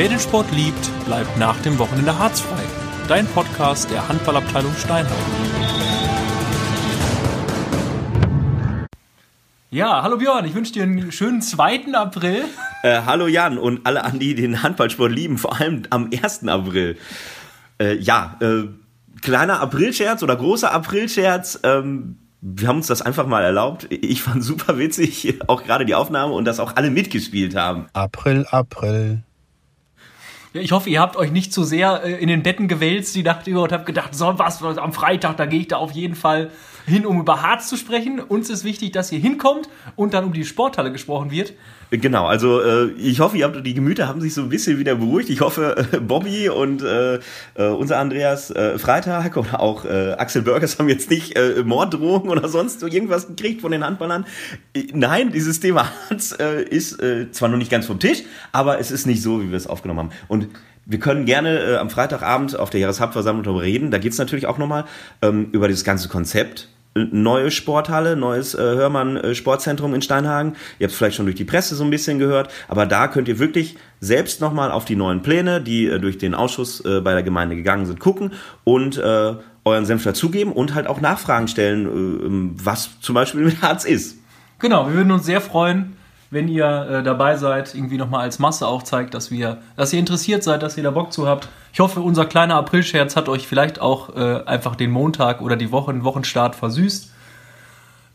Wer den Sport liebt, bleibt nach dem Wochenende harzfrei. Dein Podcast der Handballabteilung Steinheim. Ja, hallo Björn, ich wünsche dir einen schönen 2. April. Äh, hallo Jan und alle an die den Handballsport lieben, vor allem am 1. April. Äh, ja, äh, kleiner Aprilscherz oder großer Aprilscherz. Ähm, wir haben uns das einfach mal erlaubt. Ich fand super witzig, auch gerade die Aufnahme und dass auch alle mitgespielt haben. April, April. Ich hoffe, ihr habt euch nicht zu sehr äh, in den Betten gewälzt die Nacht über und habt gedacht, so was, am Freitag, da gehe ich da auf jeden Fall hin, um über Harz zu sprechen. Uns ist wichtig, dass ihr hinkommt und dann um die Sporthalle gesprochen wird. Genau, also äh, ich hoffe, ihr habt die Gemüter haben sich so ein bisschen wieder beruhigt. Ich hoffe, äh, Bobby und äh, äh, unser Andreas äh, Freitag oder auch Axel Burgers haben jetzt nicht Morddrohungen oder sonst so irgendwas gekriegt von den Handballern. Nein, dieses Thema Harz ist zwar noch nicht ganz vom Tisch, aber es ist nicht so, wie wir es aufgenommen haben. Und wir können gerne äh, am Freitagabend auf der Jahreshauptversammlung darüber reden. Da geht's natürlich auch nochmal ähm, über dieses ganze Konzept. Neue Sporthalle, neues äh, Hörmann äh, Sportzentrum in Steinhagen. Ihr habt es vielleicht schon durch die Presse so ein bisschen gehört, aber da könnt ihr wirklich selbst nochmal auf die neuen Pläne, die äh, durch den Ausschuss äh, bei der Gemeinde gegangen sind, gucken und äh, euren Senf dazugeben und halt auch Nachfragen stellen, äh, was zum Beispiel mit Harz ist. Genau, wir würden uns sehr freuen, wenn ihr äh, dabei seid, irgendwie nochmal als Masse auch zeigt, dass wir, dass ihr interessiert seid, dass ihr da Bock zu habt. Ich hoffe, unser kleiner Aprilscherz hat euch vielleicht auch äh, einfach den Montag oder die Woche, den Wochenstart versüßt.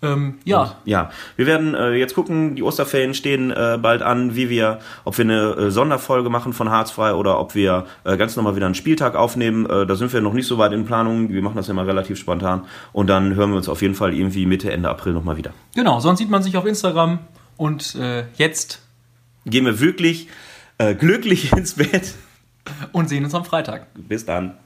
Ähm, ja, Ja, wir werden äh, jetzt gucken, die Osterferien stehen äh, bald an, wie wir, ob wir eine äh, Sonderfolge machen von Harzfrei oder ob wir äh, ganz normal wieder einen Spieltag aufnehmen. Äh, da sind wir noch nicht so weit in Planung. Wir machen das ja immer relativ spontan. Und dann hören wir uns auf jeden Fall irgendwie Mitte, Ende April nochmal wieder. genau. Sonst sieht man sich auf Instagram und äh, jetzt Gehen wir wirklich äh, glücklich ins Bett. und sehen uns am Freitag. Bis dann.